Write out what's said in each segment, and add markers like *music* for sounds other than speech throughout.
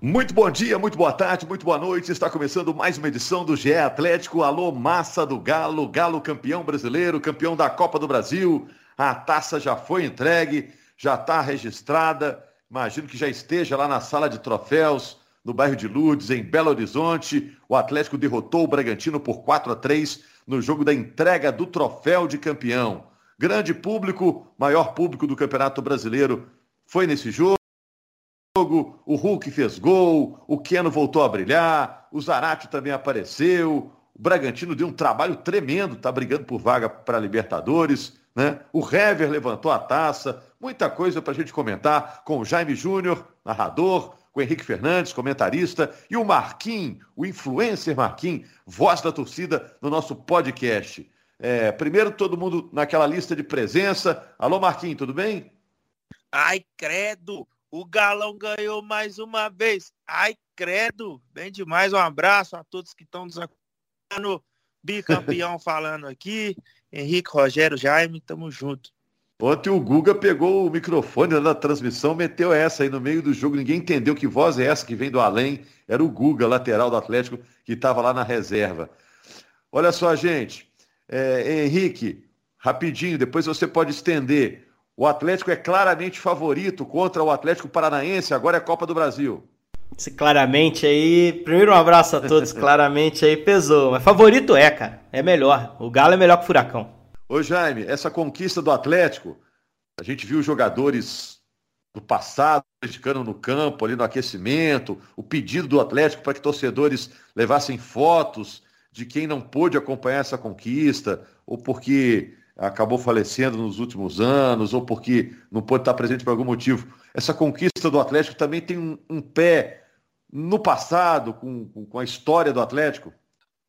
Muito bom dia, muito boa tarde, muito boa noite. Está começando mais uma edição do GE Atlético. Alô, massa do Galo, Galo campeão brasileiro, campeão da Copa do Brasil. A taça já foi entregue, já está registrada. Imagino que já esteja lá na sala de troféus, no bairro de Lourdes, em Belo Horizonte. O Atlético derrotou o Bragantino por 4 a 3 no jogo da entrega do troféu de campeão. Grande público, maior público do Campeonato Brasileiro foi nesse jogo jogo, o Hulk fez gol, o Keno voltou a brilhar, o Zarate também apareceu, o Bragantino deu um trabalho tremendo, está brigando por vaga para Libertadores, né? O Hever levantou a taça, muita coisa para a gente comentar com o Jaime Júnior, narrador, com o Henrique Fernandes, comentarista, e o Marquinhos, o influencer Marquinhos, voz da torcida no nosso podcast. É, primeiro todo mundo naquela lista de presença. Alô Marquinhos, tudo bem? Ai, credo! O Galão ganhou mais uma vez. Ai, credo. Bem demais. Um abraço a todos que estão nos acompanhando. Bicampeão *laughs* falando aqui. Henrique, Rogério, Jaime, tamo junto. Ontem o Guga pegou o microfone da transmissão, meteu essa aí no meio do jogo. Ninguém entendeu que voz é essa que vem do além. Era o Guga, lateral do Atlético, que estava lá na reserva. Olha só, gente. É, Henrique, rapidinho, depois você pode estender. O Atlético é claramente favorito contra o Atlético Paranaense, agora é Copa do Brasil. Esse claramente aí. Primeiro um abraço a todos, *laughs* claramente aí pesou. Mas favorito é, cara. É melhor. O Galo é melhor que o Furacão. Ô Jaime, essa conquista do Atlético, a gente viu jogadores do passado criticando no campo, ali no aquecimento, o pedido do Atlético para que torcedores levassem fotos de quem não pôde acompanhar essa conquista, ou porque acabou falecendo nos últimos anos ou porque não pôde estar presente por algum motivo. Essa conquista do Atlético também tem um, um pé no passado, com, com a história do Atlético?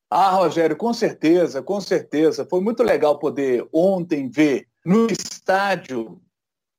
Ah, Rogério, com certeza, com certeza. Foi muito legal poder ontem ver no estádio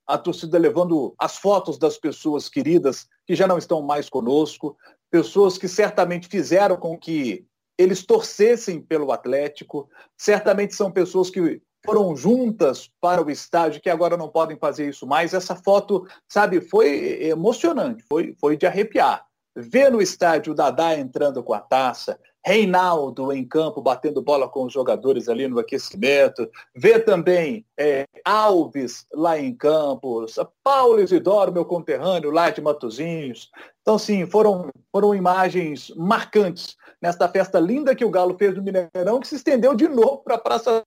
a torcida levando as fotos das pessoas queridas que já não estão mais conosco, pessoas que certamente fizeram com que eles torcessem pelo Atlético, certamente são pessoas que foram juntas para o estádio, que agora não podem fazer isso mais. Essa foto, sabe, foi emocionante, foi, foi de arrepiar. Ver no estádio o Dadá entrando com a taça, Reinaldo em campo batendo bola com os jogadores ali no aquecimento, ver também é, Alves lá em campo, Paulo Isidoro, meu conterrâneo, lá de Matozinhos. Então, sim, foram, foram imagens marcantes nesta festa linda que o Galo fez no Mineirão, que se estendeu de novo para a Praça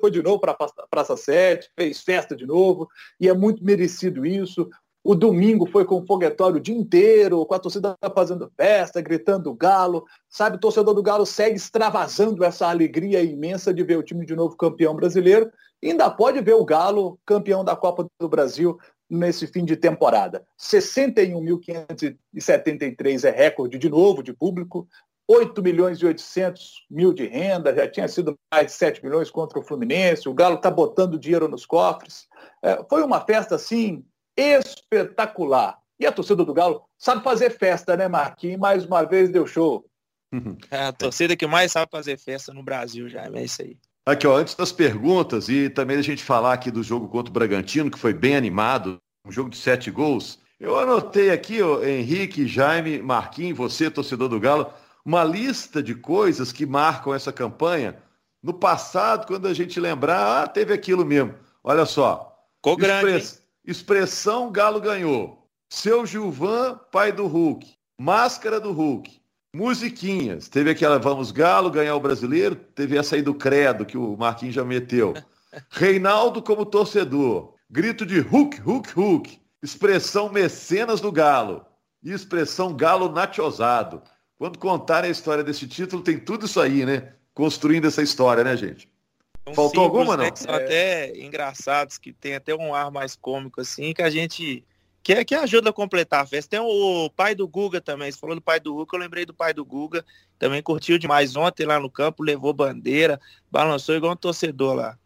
foi de novo para a Praça 7, fez festa de novo, e é muito merecido isso. O domingo foi com foguetório o dia inteiro, com a torcida fazendo festa, gritando galo. Sabe, o torcedor do Galo segue extravasando essa alegria imensa de ver o time de novo campeão brasileiro. E ainda pode ver o Galo campeão da Copa do Brasil nesse fim de temporada. 61.573 é recorde de novo de público. 8 milhões e 800 mil de renda, já tinha sido mais de 7 milhões contra o Fluminense, o Galo está botando dinheiro nos cofres. É, foi uma festa, assim, espetacular. E a torcida do Galo sabe fazer festa, né, Marquinhos? Mais uma vez deu show. É a torcida que mais sabe fazer festa no Brasil já, é isso aí. Aqui, ó, antes das perguntas e também a gente falar aqui do jogo contra o Bragantino, que foi bem animado, um jogo de sete gols. Eu anotei aqui, ó, Henrique, Jaime, Marquinhos, você, torcedor do Galo, uma lista de coisas que marcam essa campanha. No passado, quando a gente lembrar, ah, teve aquilo mesmo. Olha só. Ficou grande. expressão Galo ganhou. Seu Gilvan, pai do Hulk. Máscara do Hulk. Musiquinhas. Teve aquela Vamos Galo ganhar o brasileiro. Teve essa aí do Credo, que o Marquinhos já meteu. *laughs* Reinaldo como torcedor. Grito de Hulk, Hulk, Hulk. Expressão mecenas do Galo. E expressão Galo natiosado. Quando contarem a história desse título, tem tudo isso aí, né? Construindo essa história, né, gente? São Faltou alguma, não? Né, que são é... até engraçados, que tem até um ar mais cômico, assim, que a gente... Que, é, que ajuda a completar a festa. Tem o pai do Guga também. Você falou do pai do Guga, eu lembrei do pai do Guga. Também curtiu demais ontem lá no campo, levou bandeira, balançou igual um torcedor lá.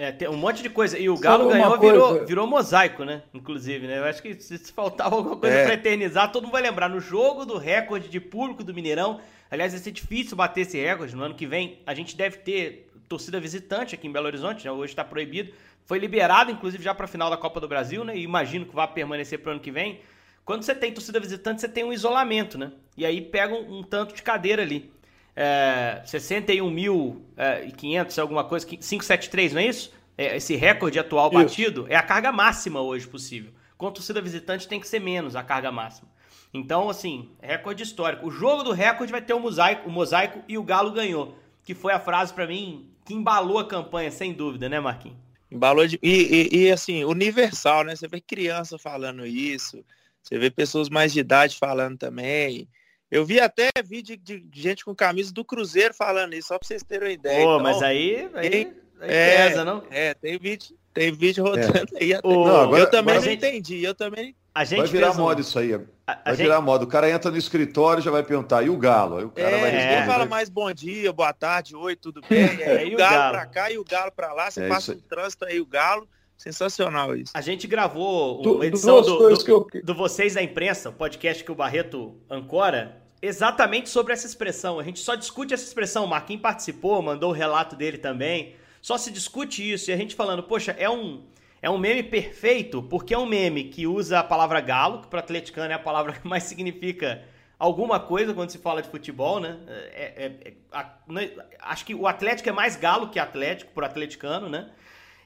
É, tem um monte de coisa. E o Galo ganhou, virou, virou mosaico, né? Inclusive, né? Eu acho que se, faltava alguma coisa é. pra eternizar, todo mundo vai lembrar. No jogo do recorde de público do Mineirão, aliás, vai ser difícil bater esse recorde. No ano que vem, a gente deve ter torcida visitante aqui em Belo Horizonte, né? Hoje está proibido. Foi liberado, inclusive, já para a final da Copa do Brasil, né? E imagino que vai permanecer para o ano que vem. Quando você tem torcida visitante, você tem um isolamento, né? E aí pega um, um tanto de cadeira ali. É, 61.500, é, alguma coisa, 573, não é isso? É, esse recorde atual isso. batido é a carga máxima hoje possível. Com a torcida visitante tem que ser menos a carga máxima. Então, assim, recorde histórico. O jogo do recorde vai ter o mosaico, o mosaico e o Galo ganhou. Que foi a frase para mim que embalou a campanha, sem dúvida, né, Marquinhos? Embalou de... E, e, e, assim, universal, né? Você vê criança falando isso, você vê pessoas mais de idade falando também. Eu vi até vídeo de, de gente com camisa do Cruzeiro falando isso, só pra vocês terem uma ideia. Pô, então, mas aí, aí, aí é, pesa, não? É, tem vídeo, tem vídeo rodando é. aí. Até... Não, agora, eu também não gente... entendi, eu também a gente vai virar moda um... isso aí. vai a virar gente... moda. O cara entra no escritório e já vai perguntar, e o galo? Aí o cara é, vai responder. fala mais bom dia, boa tarde, oi, tudo bem? *laughs* É, e o galo, galo pra cá e o galo pra lá. Você é passa o trânsito aí, o galo. Sensacional isso. A gente gravou uma edição do, do, eu... do Vocês da Imprensa, o podcast que o Barreto ancora, exatamente sobre essa expressão. A gente só discute essa expressão. O Marquinhos participou, mandou o relato dele também. Só se discute isso. E a gente falando, poxa, é um é um meme perfeito porque é um meme que usa a palavra galo, que para atleticano é a palavra *laughs* que mais significa alguma coisa quando se fala de futebol, né? É, é, é, a, né? acho que o Atlético é mais galo que Atlético, por atleticano, né?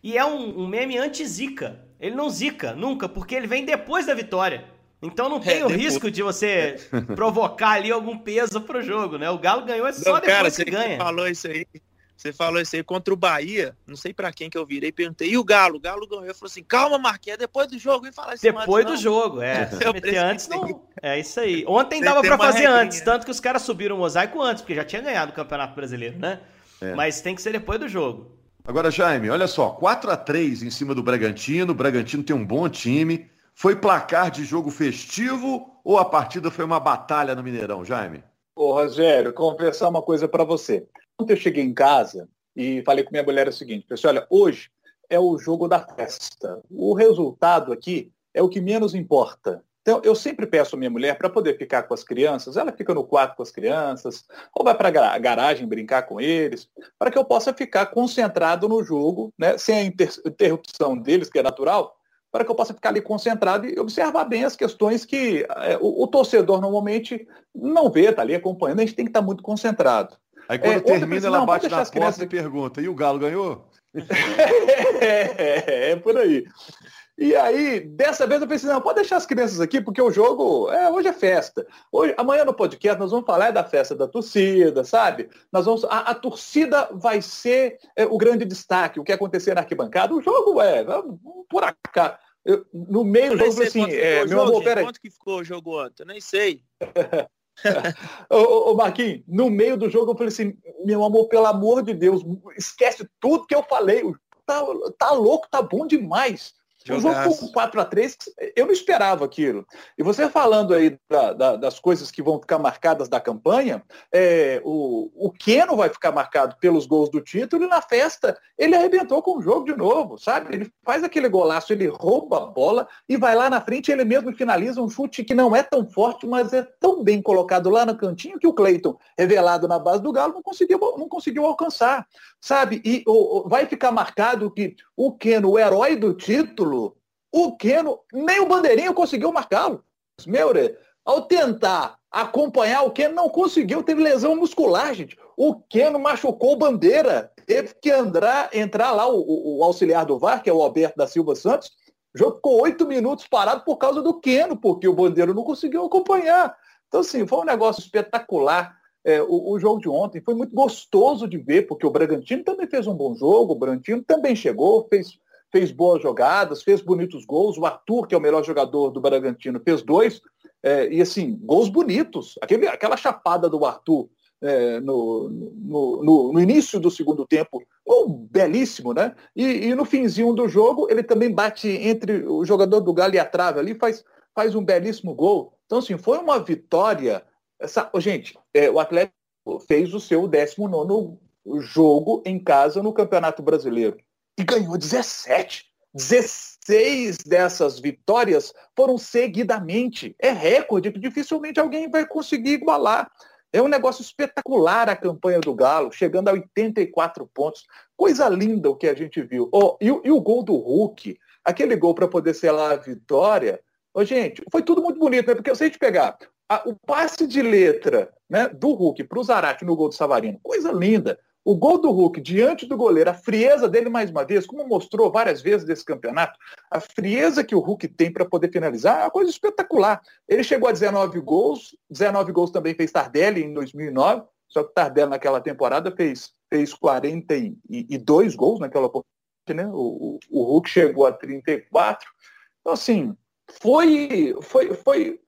E é um, um meme anti-zica. Ele não zica nunca, porque ele vem depois da vitória. Então não tem é, o depois... risco de você *laughs* provocar ali algum peso pro jogo, né? O Galo ganhou é só não, depois cara, que ganha. Você falou isso aí. Você falou isso aí contra o Bahia, não sei para quem que eu virei, perguntei, e o Galo? O Galo ganhou. Eu falei assim, calma, Marquinhos, é depois do jogo, e falar isso Depois antes, do não. jogo, é. *laughs* Se meter antes, não. É isso aí. Ontem dava para fazer regrinha. antes, tanto que os caras subiram o mosaico antes, porque já tinha ganhado o Campeonato Brasileiro, né? É. Mas tem que ser depois do jogo. Agora, Jaime, olha só, 4 a 3 em cima do Bragantino, o Bragantino tem um bom time. Foi placar de jogo festivo ou a partida foi uma batalha no Mineirão, Jaime? Ô, Rogério, confessar uma coisa para você. Ontem eu cheguei em casa, e falei com minha mulher o seguinte, pessoal, olha, hoje é o jogo da festa. O resultado aqui é o que menos importa. Então, eu sempre peço a minha mulher para poder ficar com as crianças, ela fica no quarto com as crianças, ou vai para a garagem brincar com eles, para que eu possa ficar concentrado no jogo, né, sem a interrupção deles, que é natural, para que eu possa ficar ali concentrado e observar bem as questões que é, o, o, torcedor normalmente não vê, está ali acompanhando, a gente tem que estar tá muito concentrado. Aí quando é, termina, ela bate na porta e pergunta, e o Galo ganhou? *laughs* é, é, por aí. E aí, dessa vez eu pensei, não, pode deixar as crianças aqui, porque o jogo, é, hoje é festa. Hoje, amanhã no podcast nós vamos falar da festa da torcida, sabe? Nós vamos, a, a torcida vai ser é, o grande destaque, o que acontecer na arquibancada. O jogo é, por acaso. Eu, no meio do jogo, assim, é, meu amor, peraí. Quanto que ficou o jogo ontem? Eu nem sei. *laughs* ô, ô, Marquinhos, no meio do jogo eu falei assim, meu amor, pelo amor de Deus, esquece tudo que eu falei. Tá, tá louco, tá bom demais. O jogo com 4 a 3 eu não esperava aquilo. E você falando aí da, da, das coisas que vão ficar marcadas da campanha, é, o, o Keno vai ficar marcado pelos gols do título e na festa ele arrebentou com o jogo de novo, sabe? Ele faz aquele golaço, ele rouba a bola e vai lá na frente ele mesmo finaliza um chute que não é tão forte, mas é tão bem colocado lá no cantinho que o Cleiton, revelado na base do Galo, não conseguiu, não conseguiu alcançar, sabe? E o, vai ficar marcado que o Keno, o herói do título, o Keno, nem o Bandeirinha conseguiu marcá-lo. Meure, ao tentar acompanhar o Keno, não conseguiu, teve lesão muscular, gente. O Keno machucou o Bandeira, teve que andar, entrar lá o, o, o auxiliar do VAR, que é o Alberto da Silva Santos, o jogo ficou oito minutos parado por causa do Keno, porque o Bandeira não conseguiu acompanhar. Então, assim, foi um negócio espetacular. É, o, o, jogo de ontem foi muito gostoso de ver, porque o Bragantino também fez um bom jogo, o Bragantino também chegou, fez, fez boas jogadas, fez bonitos gols. O Arthur, que é o melhor jogador do Bragantino, fez dois. É, e assim, gols bonitos. Aquele, aquela chapada do Arthur é, no, no, no, no, início do segundo tempo, oh, belíssimo, né? E, e, no finzinho do jogo, ele também bate entre o jogador do Galo e a trave ali, faz, faz um belíssimo gol. Então, assim, foi uma vitória essa, gente, é, o Atlético fez o seu 19 jogo em casa no Campeonato Brasileiro e ganhou 17. 16 dessas vitórias foram seguidamente. É recorde que dificilmente alguém vai conseguir igualar. É um negócio espetacular a campanha do Galo, chegando a 84 pontos. Coisa linda o que a gente viu. Oh, e, e o gol do Hulk, aquele gol para poder selar a vitória, Ô, gente, foi tudo muito bonito, né? Porque se a gente pegar a, o passe de letra né, do Hulk para o Zarate no gol do Savarino, coisa linda. O gol do Hulk diante do goleiro, a frieza dele mais uma vez, como mostrou várias vezes desse campeonato, a frieza que o Hulk tem para poder finalizar é uma coisa espetacular. Ele chegou a 19 gols, 19 gols também fez Tardelli em 2009, só que Tardelli naquela temporada fez, fez 42 gols naquela oportunidade, né? O, o, o Hulk chegou a 34. Então, assim, foi, foi, foi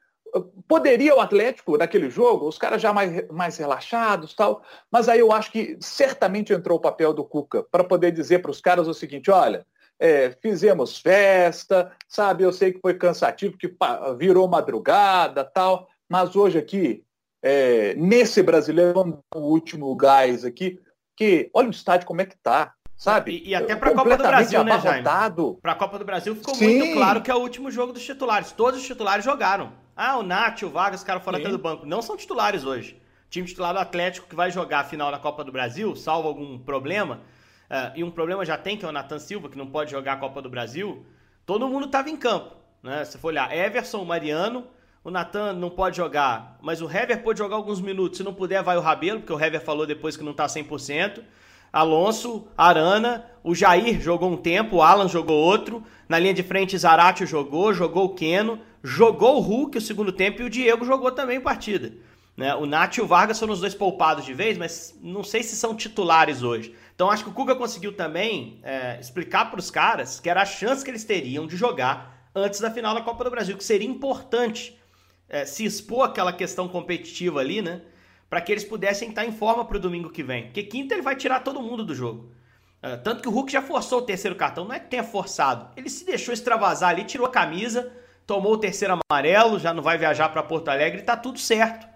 Poderia o Atlético, naquele jogo, os caras já mais, mais relaxados tal, mas aí eu acho que certamente entrou o papel do Cuca para poder dizer para os caras o seguinte: olha, é, fizemos festa, sabe? Eu sei que foi cansativo, que virou madrugada tal, mas hoje aqui, é, nesse brasileiro, o último gás aqui, que olha o estádio como é que tá, sabe? E, e até para a Copa do Brasil, né, Jaime? Para a Copa do Brasil ficou Sim. muito claro que é o último jogo dos titulares. Todos os titulares jogaram. Ah, o Nath, o Vargas, os caras foram até do banco. Não são titulares hoje. O time titular do Atlético que vai jogar a final da Copa do Brasil, salvo algum problema, uh, e um problema já tem, que é o Nathan Silva, que não pode jogar a Copa do Brasil, todo mundo estava em campo. Né? Se for olhar, Everson, Mariano, o Natan não pode jogar, mas o Hever pode jogar alguns minutos. Se não puder, vai o Rabelo, porque o Hever falou depois que não está 100%. Alonso, Arana, o Jair jogou um tempo, o Alan jogou outro. Na linha de frente, Zaratio jogou, jogou o Keno, jogou o Hulk o segundo tempo e o Diego jogou também partida. Né? O Nath e o Vargas foram os dois poupados de vez, mas não sei se são titulares hoje. Então acho que o Cuca conseguiu também é, explicar para os caras que era a chance que eles teriam de jogar antes da final da Copa do Brasil, que seria importante é, se expor aquela questão competitiva ali, né? Para que eles pudessem estar em forma para o domingo que vem. Porque quinta ele vai tirar todo mundo do jogo. É, tanto que o Hulk já forçou o terceiro cartão, não é que tenha forçado. Ele se deixou extravasar ali, tirou a camisa, tomou o terceiro amarelo, já não vai viajar para Porto Alegre, tá tudo certo.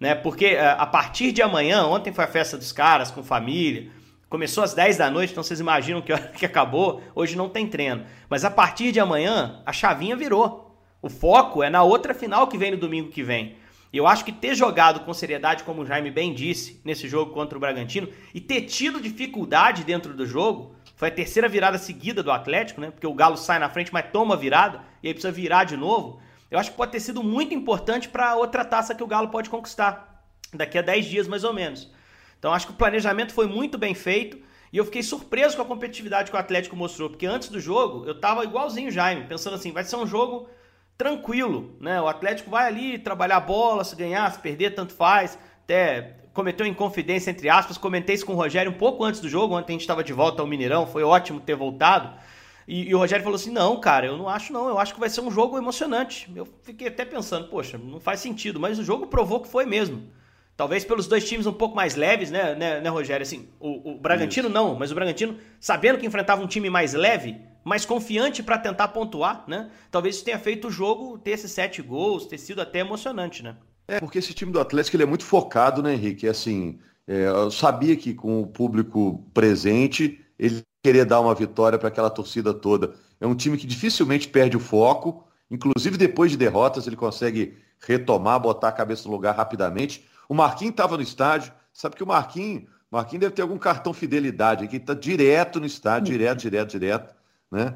Né? Porque é, a partir de amanhã, ontem foi a festa dos caras com família, começou às 10 da noite, então vocês imaginam que hora *laughs* que acabou, hoje não tem treino. Mas a partir de amanhã, a chavinha virou. O foco é na outra final que vem no domingo que vem. E eu acho que ter jogado com seriedade, como o Jaime bem disse, nesse jogo contra o Bragantino, e ter tido dificuldade dentro do jogo, foi a terceira virada seguida do Atlético, né? Porque o Galo sai na frente, mas toma virada e aí precisa virar de novo. Eu acho que pode ter sido muito importante para outra taça que o Galo pode conquistar daqui a 10 dias mais ou menos. Então acho que o planejamento foi muito bem feito e eu fiquei surpreso com a competitividade que o Atlético mostrou, porque antes do jogo eu tava igualzinho o Jaime, pensando assim, vai ser um jogo tranquilo, né? O Atlético vai ali trabalhar a bola, se ganhar, se perder, tanto faz. Até cometeu inconfidência, entre aspas. Comentei isso com o Rogério um pouco antes do jogo. Ontem a gente estava de volta ao Mineirão. Foi ótimo ter voltado. E, e, o Rogério falou assim: não, cara, eu não acho, não. Eu acho que vai ser um jogo emocionante. Eu fiquei até pensando, poxa, não faz sentido. Mas o jogo provou que foi mesmo. Talvez pelos dois times um pouco mais leves, né, né, né Rogério? Assim, o, o Bragantino isso. não, mas o Bragantino, sabendo que enfrentava um time mais leve, mais confiante para tentar pontuar, né? Talvez isso tenha feito o jogo ter esses sete gols, ter sido até emocionante, né? É, porque esse time do Atlético ele é muito focado, né, Henrique? É assim, é, eu sabia que com o público presente, ele queria dar uma vitória para aquela torcida toda. É um time que dificilmente perde o foco, inclusive depois de derrotas, ele consegue retomar, botar a cabeça no lugar rapidamente. O Marquinhos estava no estádio, sabe que o Marquinhos, Marquinhos deve ter algum cartão fidelidade aqui, está direto no estádio, direto, direto, direto, né?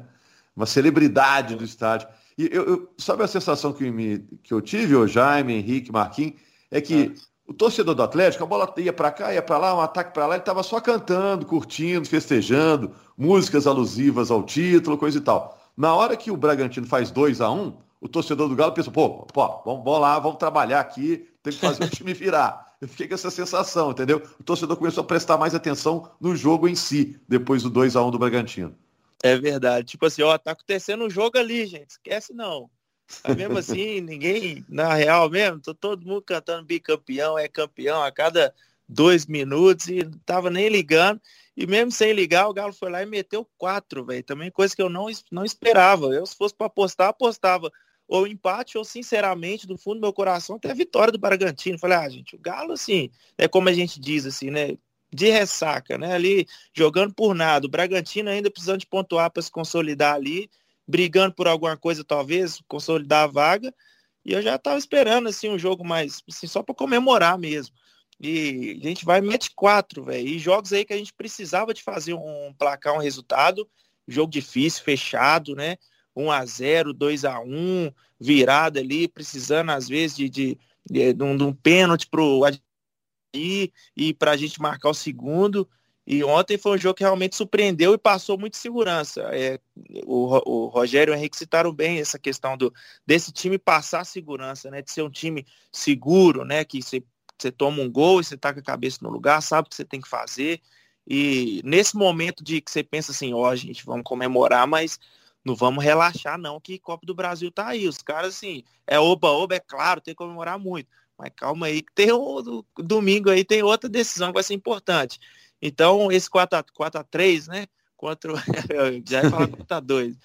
Uma celebridade do estádio. E eu, eu, sabe a sensação que, me, que eu tive, o Jaime, Henrique, Marquinhos, é que é. o torcedor do Atlético, a bola ia para cá, ia para lá, um ataque para lá, ele estava só cantando, curtindo, festejando, músicas alusivas ao título, coisa e tal. Na hora que o Bragantino faz 2 a 1 um, o torcedor do Galo pensa, pô, pô vamos, vamos lá, vamos trabalhar aqui, tem que fazer o time virar. *laughs* Eu fiquei com essa sensação, entendeu? O torcedor começou a prestar mais atenção no jogo em si, depois do 2 a 1 um do Bragantino. É verdade. Tipo assim, ó, tá acontecendo um jogo ali, gente. Esquece não. Aí mesmo *laughs* assim, ninguém, na real mesmo, tô todo mundo cantando bicampeão, é campeão a cada dois minutos e não tava nem ligando. E mesmo sem ligar, o Galo foi lá e meteu quatro, velho. Também coisa que eu não, não esperava. Eu, se fosse para apostar, apostava ou empate, ou sinceramente, do fundo do meu coração, até a vitória do Bragantino. Falei, ah, gente, o Galo, assim, é como a gente diz, assim, né? De ressaca, né? Ali jogando por nada. O Bragantino ainda precisando de pontuar para se consolidar ali, brigando por alguma coisa, talvez, consolidar a vaga. E eu já estava esperando assim um jogo mais, assim, só para comemorar mesmo. E a gente vai mete quatro, velho. E jogos aí que a gente precisava de fazer um placar, um resultado. Jogo difícil, fechado, né? 1 a 0 2 a 1 virada ali, precisando às vezes de, de, de, de, um, um pênalti pro e, para a gente marcar o segundo. E ontem foi um jogo que realmente surpreendeu e passou muito segurança. É, o, o Rogério e o Henrique citaram bem essa questão do, desse time passar segurança, né? De ser um time seguro, né? Que você, você toma um gol e você tá com a cabeça no lugar, sabe o que você tem que fazer. E nesse momento de que você pensa assim, ó, oh, gente, vamos comemorar, mas não vamos relaxar não, que Copa do Brasil tá aí. Os caras, assim, é oba-oba, é claro, tem que comemorar muito. Mas calma aí, que tem o domingo aí, tem outra decisão que vai ser importante. Então, esse 4x3, né? Contra *laughs* já ia falar 4x2.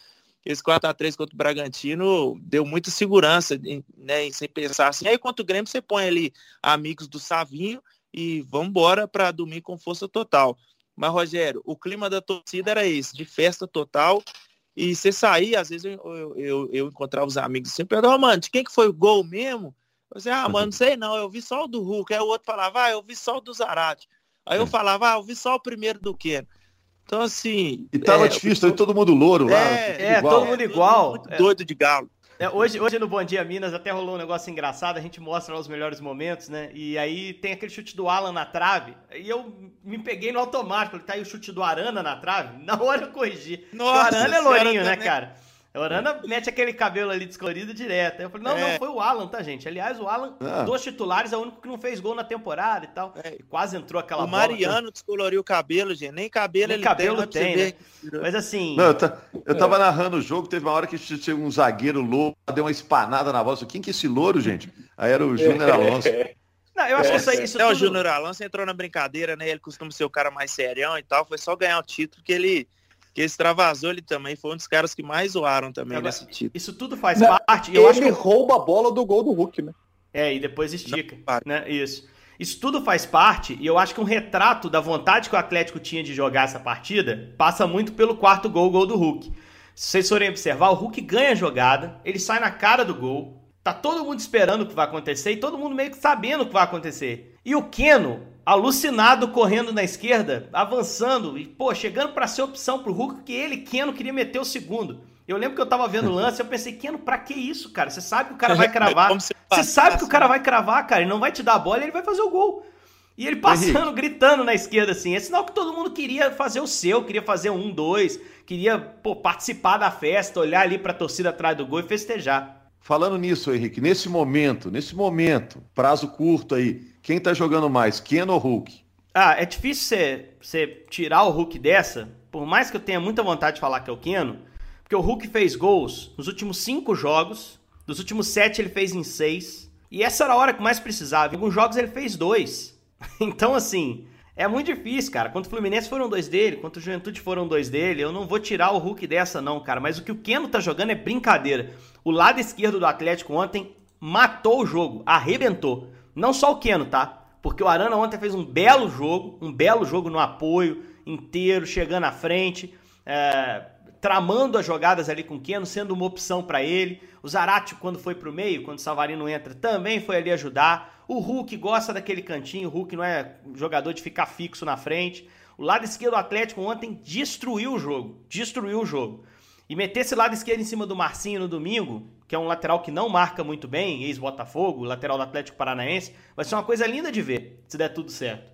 Esse 4x3 contra o Bragantino deu muita segurança, né? Sem pensar assim. Aí contra o Grêmio, você põe ali amigos do Savinho e vamos embora para domingo com força total. Mas, Rogério, o clima da torcida era esse, de festa total. E você saía, às vezes eu, eu, eu, eu encontrava os amigos sempre, oh, mano, de quem que foi o gol mesmo? Eu disse, ah, mano, não sei não, eu vi só o do Hulk. Aí o outro falava, ah, eu vi só o do Zarate. Aí eu é. falava, ah, eu vi só o primeiro do Keno. Então, assim. E tava é, difícil, eu... todo mundo louro lá. É, é todo mundo igual. Muito é. doido de galo. É, hoje, hoje no Bom Dia Minas até rolou um negócio engraçado, a gente mostra os melhores momentos, né? E aí tem aquele chute do Alan na trave, e eu me peguei no automático, ele tá aí o chute do Arana na trave, na hora eu corrigi. Nossa, o Arana é lourinho, né, cara? A Orana mete aquele cabelo ali descolorido direto. Aí eu falei, não, é. não, foi o Alan, tá, gente? Aliás, o Alan, ah. dos titulares, é o único que não fez gol na temporada e tal. É. E quase entrou aquela o bola. O Mariano tá? descoloriu o cabelo, gente. Nem cabelo Nem ele cabelo tem, tem né? Mas assim... Não, eu, eu tava é. narrando o jogo, teve uma hora que tinha um zagueiro louco, deu uma espanada na voz. Quem que é esse louro, gente? Aí era o Júnior Alonso. *laughs* Não, eu acho que isso. Isso é, tudo... o Júnior Alonso entrou na brincadeira, né? Ele costuma ser o cara mais serião e tal. Foi só ganhar o título que ele que extravasou ele também, foi um dos caras que mais zoaram também Agora, nesse título. Isso tudo faz Não, parte. Eu ele acho que rouba a bola do gol do Hulk, né? É, e depois estica, Não, né? Isso. Isso tudo faz parte, e eu acho que um retrato da vontade que o Atlético tinha de jogar essa partida passa muito pelo quarto gol, o gol do Hulk. Se vocês forem observar, o Hulk ganha a jogada, ele sai na cara do gol, tá todo mundo esperando o que vai acontecer e todo mundo meio que sabendo o que vai acontecer. E o Keno alucinado correndo na esquerda, avançando e, pô, chegando para ser opção pro Hulk, que ele, Keno, queria meter o segundo. Eu lembro que eu tava vendo o lance, eu pensei, Keno, pra que isso, cara? Você sabe que o cara vai cravar. Você sabe que o cara vai cravar, cara, ele não vai te dar a bola e ele vai fazer o gol. E ele passando, gritando na esquerda, assim. É sinal que todo mundo queria fazer o seu, queria fazer um, dois, queria pô, participar da festa, olhar ali pra torcida atrás do gol e festejar. Falando nisso, Henrique, nesse momento, nesse momento, prazo curto aí, quem tá jogando mais, Ken ou Hulk? Ah, é difícil você, tirar o Hulk dessa, por mais que eu tenha muita vontade de falar que é o Keno, porque o Hulk fez gols nos últimos cinco jogos, dos últimos sete ele fez em seis, e essa era a hora que mais precisava. Em alguns jogos ele fez dois. *laughs* Então, assim, é muito difícil, cara. Quanto o Fluminense foram dois dele, quanto o Juventude foram dois dele, eu não vou tirar o Hulk dessa, não, cara. Mas o que o Keno tá jogando é brincadeira. O lado esquerdo do Atlético ontem matou o jogo, arrebentou. Não só o Keno, tá? Porque o Arana ontem fez um belo jogo, um belo jogo no apoio inteiro, chegando à frente, é, tramando as jogadas ali com o Keno, sendo uma opção para ele. O Zarate, quando foi pro meio, quando o Savarino entra, também foi ali ajudar. O Hulk gosta daquele cantinho, o Hulk não é jogador de ficar fixo na frente. O lado esquerdo do Atlético ontem destruiu o jogo, destruiu o jogo. E meter esse lado esquerdo em cima do Marcinho no domingo, que é um lateral que não marca muito bem, ex-Botafogo, lateral do Atlético Paranaense, vai ser uma coisa linda de ver, se der tudo certo.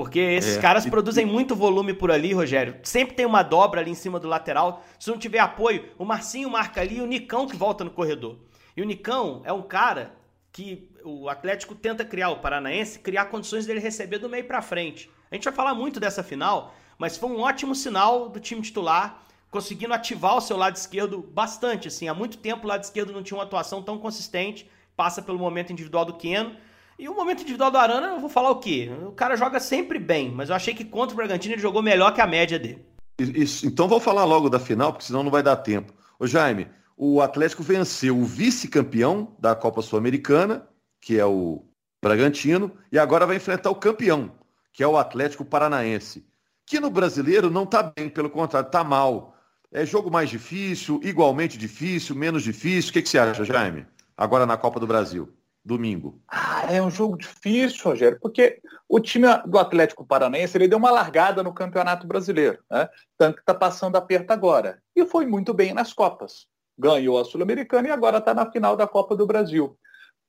Porque esses é. caras produzem muito volume por ali, Rogério. Sempre tem uma dobra ali em cima do lateral. Se não tiver apoio, o Marcinho marca ali e o Nicão que volta no corredor. E o Nicão é um cara que o Atlético tenta criar, o Paranaense, criar condições dele receber do meio para frente. A gente vai falar muito dessa final, mas foi um ótimo sinal do time titular conseguindo ativar o seu lado esquerdo bastante. Assim, há muito tempo o lado esquerdo não tinha uma atuação tão consistente. Passa pelo momento individual do Keno. E o momento individual do Arana, eu vou falar o quê? O cara joga sempre bem, mas eu achei que contra o Bragantino ele jogou melhor que a média dele. Isso, então vou falar logo da final, porque senão não vai dar tempo. Ô Jaime, o Atlético venceu o vice-campeão da Copa Sul-Americana, que é o Bragantino, e agora vai enfrentar o campeão, que é o Atlético Paranaense. Que no brasileiro não está bem, pelo contrário, está mal. É jogo mais difícil, igualmente difícil, menos difícil? O que, que você acha, Jaime? Agora na Copa do Brasil, domingo. Ah, é um jogo difícil, Rogério, porque o time do Atlético Paranaense ele deu uma largada no Campeonato Brasileiro, né? tanto que está passando aperto agora. E foi muito bem nas Copas. ganhou a Sul-Americana e agora está na final da Copa do Brasil.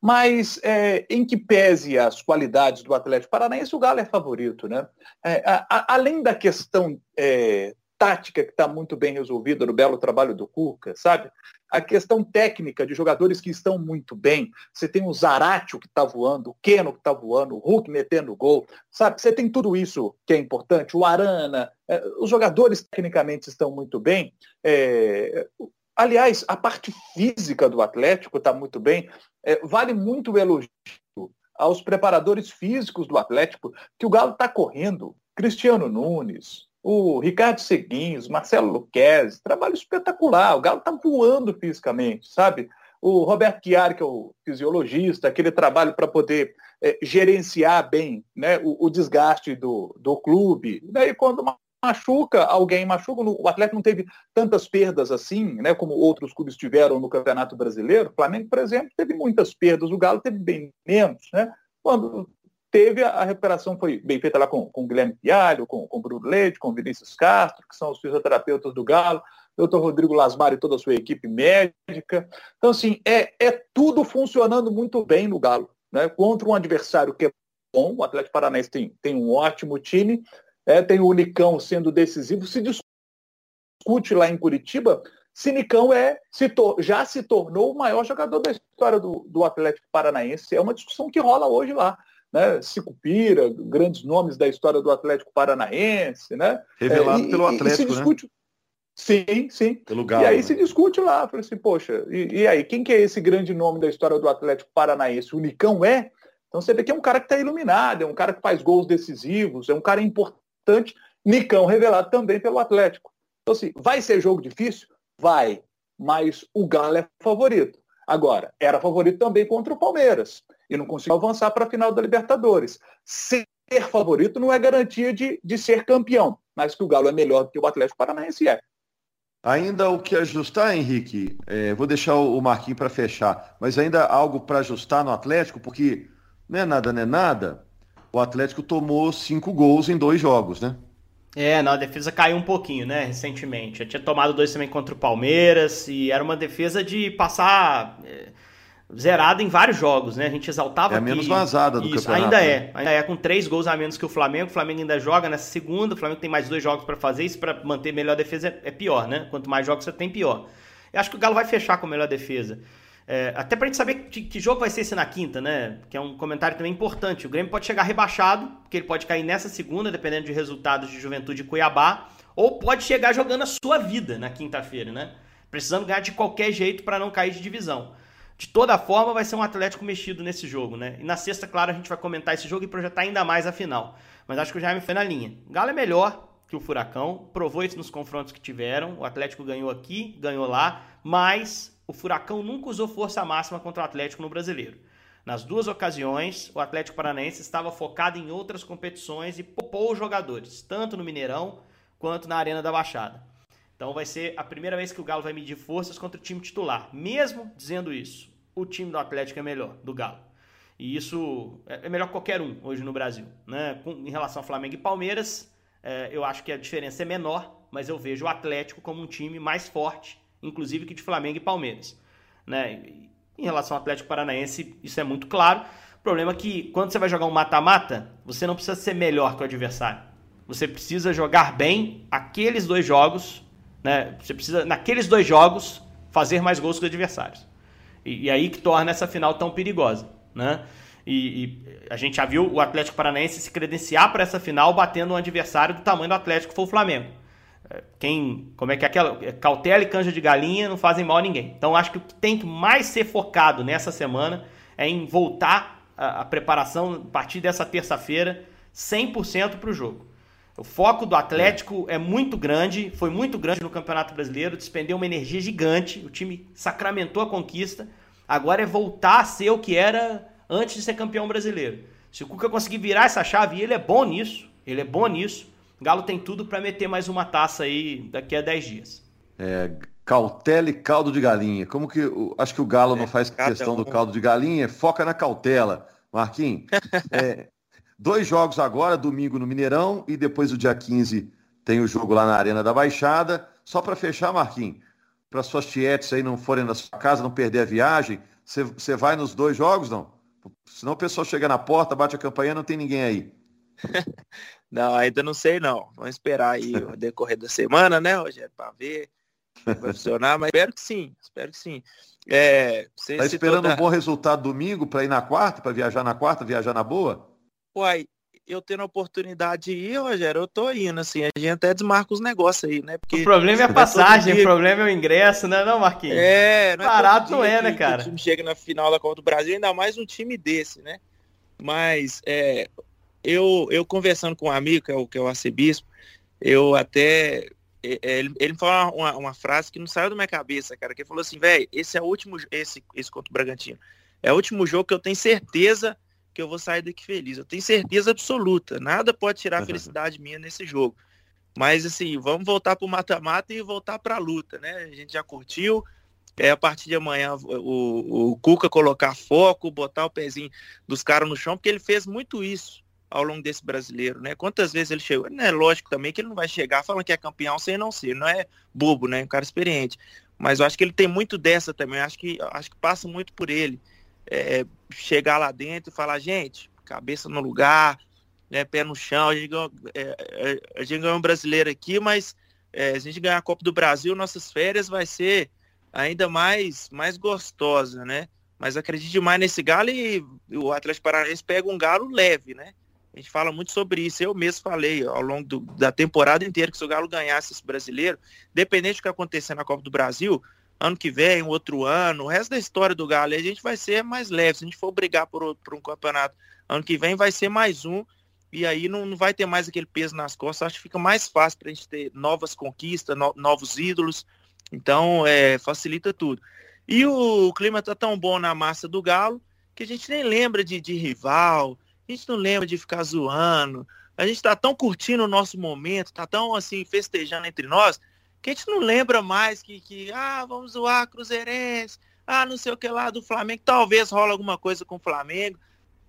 Mas é, em que pese as qualidades do Atlético Paranaense, o Galo é favorito, né? É, a, a, além da questão é, tática que está muito bem resolvida no belo trabalho do Cuca, sabe? A questão técnica de jogadores que estão muito bem. Você tem o Zaratio que está voando, o Keno que está voando, o Hulk metendo gol, sabe? Você tem tudo isso que é importante. O Arana, é, os jogadores tecnicamente estão muito bem. É, aliás, a parte física do Atlético está muito bem. É, vale muito o elogio aos preparadores físicos do Atlético, que o Galo está correndo. Cristiano Nunes, o Ricardo Seguinhos, Marcelo Luquezzi, trabalho espetacular. O Galo está voando fisicamente, sabe? O Roberto Chiari, que é o fisiologista, aquele trabalho para poder é, gerenciar bem né, o, o, desgaste do, do clube. Daí, quando machuca, alguém machuca, o Atlético não teve tantas perdas assim, né, como outros clubes tiveram no Campeonato Brasileiro. O Flamengo, por exemplo, teve muitas perdas, o Galo teve bem menos. Né? Quando teve, a recuperação foi bem feita lá com, com o Guilherme Pialho, com, com o Bruno Leite, com o Vinícius Castro, que são os fisioterapeutas do Galo, doutor Rodrigo Lasmar e toda a sua equipe médica. Então, assim, é, é tudo funcionando muito bem no Galo. Né? Contra um adversário que é bom, o Atlético Paranaense tem, tem um ótimo time, é, tem o Unicão sendo decisivo, se discute lá em Curitiba se Nicão é, se já se tornou o maior jogador da história do, do Atlético Paranaense. É uma discussão que rola hoje lá né? Sicupira, grandes nomes da história do Atlético Paranaense, né? Revelado é, e, pelo Atlético, e se né? discute... né? Sim, sim. Pelo Galo, e aí né? se discute lá, fala assim, poxa, e, e, aí, quem que é esse grande nome da história do Atlético Paranaense? O Nicão é? Então você vê que é um cara que está iluminado, é um cara que faz gols decisivos, é um cara importante, Nicão revelado também pelo Atlético. Então assim, vai ser jogo difícil? Vai, mas o Galo é favorito. Agora, era favorito também contra o Palmeiras e não conseguiu avançar para a final da Libertadores. Ser favorito não é garantia de, de ser campeão, mas que o Galo é melhor do que o Atlético Paranaense é. Ainda o que ajustar, Henrique, é, vou deixar o Marquinhos para fechar, mas ainda algo para ajustar no Atlético, porque não é nada, não é nada. O Atlético tomou cinco gols em dois jogos, né? É, não, a defesa caiu um pouquinho, né, recentemente. Já tinha tomado dois também contra o Palmeiras e era uma defesa de passar. É zerada em vários jogos, né? A gente exaltava é a menos vazada do isso, campeonato. Ainda é, ainda é com três gols a menos que o Flamengo. O Flamengo ainda joga nessa segunda, o Flamengo tem mais dois jogos para fazer. Isso para manter melhor defesa é, é, pior, né? Quanto mais jogos você tem, pior. Eu acho que o Galo vai fechar com melhor defesa. É, até pra gente saber que, que, jogo vai ser esse na quinta, né? Que é um comentário também importante. O Grêmio pode chegar rebaixado, porque ele pode cair nessa segunda, dependendo de resultados de Juventude e Cuiabá, ou pode chegar jogando a sua vida na quinta-feira, né? Precisando ganhar de qualquer jeito para não cair de divisão. De toda forma, vai ser um Atlético mexido nesse jogo, né? E na sexta, claro, a gente vai comentar esse jogo e projetar ainda mais a final. Mas acho que o Jaime foi na linha. O Galo é melhor que o Furacão, provou isso nos confrontos que tiveram. O Atlético ganhou aqui, ganhou lá, mas o Furacão nunca usou força máxima contra o Atlético no Brasileiro. Nas duas ocasiões, o Atlético Paranaense estava focado em outras competições e poupou os jogadores, tanto no Mineirão quanto na Arena da Baixada. Então vai ser a primeira vez que o Galo vai medir forças contra o time titular. Mesmo dizendo isso, o time do Atlético é melhor, do Galo. E isso é, é melhor que qualquer um hoje no Brasil. Né? Com, em relação ao Flamengo e Palmeiras, é, eu acho que a diferença é menor, mas eu vejo o Atlético como um time mais forte, inclusive que de Flamengo e Palmeiras. Né? Em relação ao Atlético Paranaense, isso é muito claro. O problema é que quando você vai jogar um mata-mata, você não precisa ser melhor que o adversário. Você precisa jogar bem aqueles dois jogos, né? Você precisa, naqueles dois jogos, fazer mais gols que os adversários. E, e aí que torna essa final tão perigosa, né? E, e, a gente já viu o Atlético Paranaense se credenciar para essa final batendo um adversário do tamanho do Atlético que foi o Flamengo. É, quem, como é que é aquela é, cautela e canja de galinha não fazem mal a ninguém. Então acho que o que tem que mais ser focado nessa semana é em voltar a, a preparação a partir dessa terça-feira 100% para o jogo. O foco do Atlético é. é. muito grande, foi muito grande no Campeonato Brasileiro, despendeu uma energia gigante, o time sacramentou a conquista. Agora é voltar a ser o que era antes de ser campeão brasileiro. Se o Cuca conseguir virar essa chave, e ele é bom nisso, ele é bom nisso, o Galo tem tudo para meter mais uma taça aí daqui a 10 dias. É, cautela e caldo de galinha. Como que acho que o Galo é, não faz questão um. do caldo de galinha, foca na cautela. Marquinhos, *laughs* é, Dois jogos agora, domingo no Mineirão e depois o dia 15 tem o jogo lá na Arena da Baixada. Só para fechar, Marquinhos, para suas tietes aí não forem na sua casa, não perder a viagem, você vai nos dois jogos, não? Senão o pessoal chega na porta, bate a campanha, não tem ninguém aí. *laughs* não, ainda não sei não. Vamos esperar aí o decorrer da semana, né, Rogério, para ver vai funcionar, mas espero que sim, espero que sim. É, tá esperando toda... um bom resultado domingo para ir na quarta, para viajar na quarta, viajar na boa? Uai, eu tendo a oportunidade de ir, Rogério, eu tô indo, assim, a gente até desmarca os negócios aí, né? Porque o problema é a é passagem, o problema é o ingresso, né, não, Marquinhos? É, não é Barato não é, né, cara? O time chega na final da Copa do Brasil, ainda mais um time desse, né? Mas é, eu, eu conversando com um amigo, que é o, que é o arcebispo, eu até ele, ele falou uma, uma, frase que não saiu da minha cabeça, cara, que ele falou assim, velho, esse é o último, esse, esse contra o Bragantino, é o último jogo que eu tenho certeza que eu vou sair daqui feliz. Eu tenho certeza absoluta. Nada pode tirar a felicidade minha nesse jogo. Mas assim, vamos voltar para o mata-mata e voltar para a luta, né? A gente já curtiu. É a partir de amanhã o, o Cuca colocar foco, botar o pezinho dos caras no chão, porque ele fez muito isso ao longo desse brasileiro, né? Quantas vezes ele chegou? É lógico também que ele não vai chegar falando que é campeão sem não ser, não é bobo, né? Um cara experiente. Mas eu acho que ele tem muito dessa também. Eu acho que acho que passa muito por ele é, chegar lá dentro e falar, gente, cabeça no lugar, né, pé no chão, a gente ganhou, é, é um brasileiro aqui, mas é, a gente ganhar a Copa do Brasil, nossas férias vai ser ainda mais, mais gostosa, né? Mas acredite mais nesse galo e o Atlético Paranaense pega um galo leve, né? A gente fala muito sobre isso. Eu mesmo falei ao longo do, da temporada inteira que se o Galo ganhasse esse brasileiro, dependente do que acontecer na Copa do Brasil, ano que vem, um outro ano, o resto da história do Galo, a gente vai ser mais leve. Se a gente for brigar por, por um campeonato ano que vem, vai ser mais um. E aí não, não vai ter mais aquele peso nas costas. Acho que fica mais fácil para a gente ter novas conquistas, no, novos ídolos. Então, é, facilita tudo. E o, o clima tá tão bom na massa do Galo que a gente nem lembra de, de rival, a gente não lembra de ficar zoando. A gente tá tão curtindo o nosso momento, tá tão assim, festejando entre nós, que a gente não lembra mais que, que ah, vamos zoar Cruzeirense, ah, não sei o que lá do Flamengo, talvez rola alguma coisa com o Flamengo,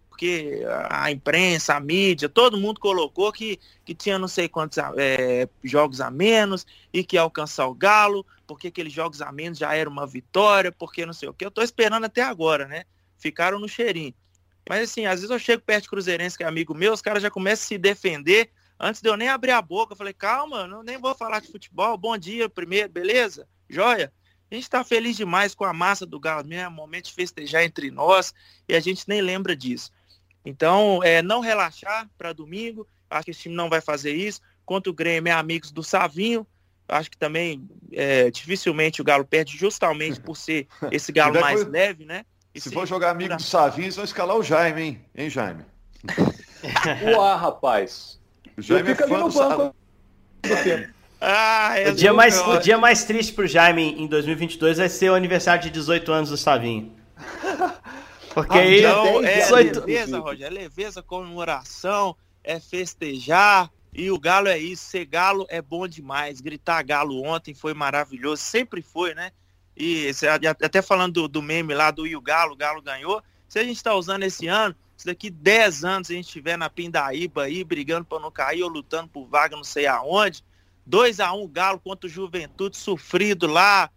porque a imprensa, a mídia, todo mundo colocou que, que tinha não sei quantos é, jogos a menos e que ia alcançar o Galo, porque aqueles jogos a menos já era uma vitória, porque não sei o que. Eu tô esperando até agora, né? Ficaram no cheirinho. Mas assim, às vezes eu chego perto de Cruzeirense, que é amigo meu, os caras já começam a se defender Antes de eu nem abrir a boca, eu falei, calma, não, nem vou falar de futebol. Bom dia primeiro, beleza? Joia? A gente está feliz demais com a massa do Galo mesmo, é momento de festejar entre nós e a gente nem lembra disso. Então, é, não relaxar para domingo, acho que esse time não vai fazer isso. Contra o Grêmio é amigos do Savinho, acho que também é, dificilmente o Galo perde justamente por ser *laughs* esse Galo mais leve, né? E se, se for jogar amigo do Savinho, eles vão escalar o Jaime, hein? Hein, Jaime? *laughs* Uá, rapaz. O Jaime é fã do banco. Ah, é o, dia mais, o dia mais triste pro Jaime em 2022 vai ser o aniversário de 18 anos do Savinho. *laughs* Porque ah, aí... Então, é 18... leveza, Rogério, é leveza, comemoração, é festejar, e o Galo é isso, ser Galo é bom demais. Gritar Galo ontem foi maravilhoso, sempre foi, né? E até falando do, do meme lá do e o Galo, o Galo ganhou. Se a gente está usando esse ano, se daqui 10 anos a gente estiver na Pindaíba aí, brigando para não cair ou lutando por vaga não sei aonde, 2 a 1 Galo contra o Juventude sofrido lá,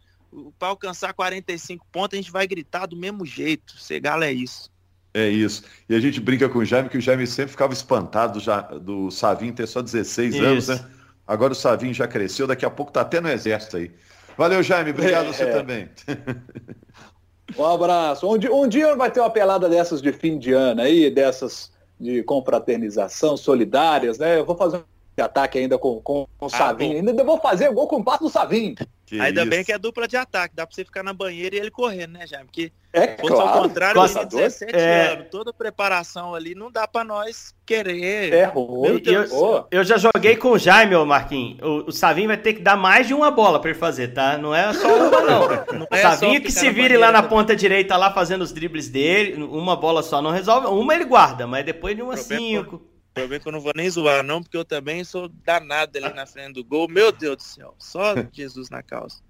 para alcançar 45 pontos, a gente vai gritar do mesmo jeito. Ser Galo é isso. É isso. E a gente brinca com o Jaime, que o Jaime sempre ficava espantado já, do Savinho ter só 16 isso. anos, né? Agora o Savinho já cresceu, daqui a pouco tá até no exército aí. Valeu, Jaime. Obrigado é, você é. também. *laughs* Um abraço. Um dia, um dia vai ter uma pelada dessas de fim de ano aí, dessas de confraternização, solidárias, né? Eu vou fazer um ataque ainda com, com, com o ah, Savinho. Ainda vou fazer gol com o passo do Savinho. Que Ainda isso? bem que é dupla de ataque, dá pra você ficar na banheira e ele correndo, né, Jaime? Porque é, fosse claro. ao contrário, ele 17 é... anos, toda a preparação ali, não dá pra nós querer. É ruim. Eu, eu, já joguei com o Jaime, ô Marquinhos. O, o Savinho vai ter que dar mais de uma bola pra ele fazer, tá? Não é só uma, não. *laughs* não é o Savinho que se vire lá na também. ponta direita, lá fazendo os dribles dele, uma bola só não resolve. Uma ele guarda, mas depois de uma cinco. Problema que eu não vou nem zoar, não, porque eu também sou danado ali na frente do gol. Meu Deus do céu, só *laughs* Jesus na causa.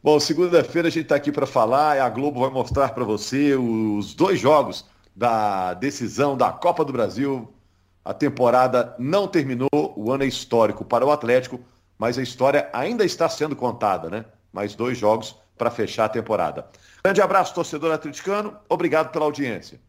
Bom, segunda-feira a gente está aqui para falar, a Globo vai mostrar para você os dois jogos da decisão da Copa do Brasil. A temporada não terminou, o ano é histórico para o Atlético, mas a história ainda está sendo contada, né? Mais dois jogos para fechar a temporada. Grande abraço, torcedor atleticano. Obrigado pela audiência.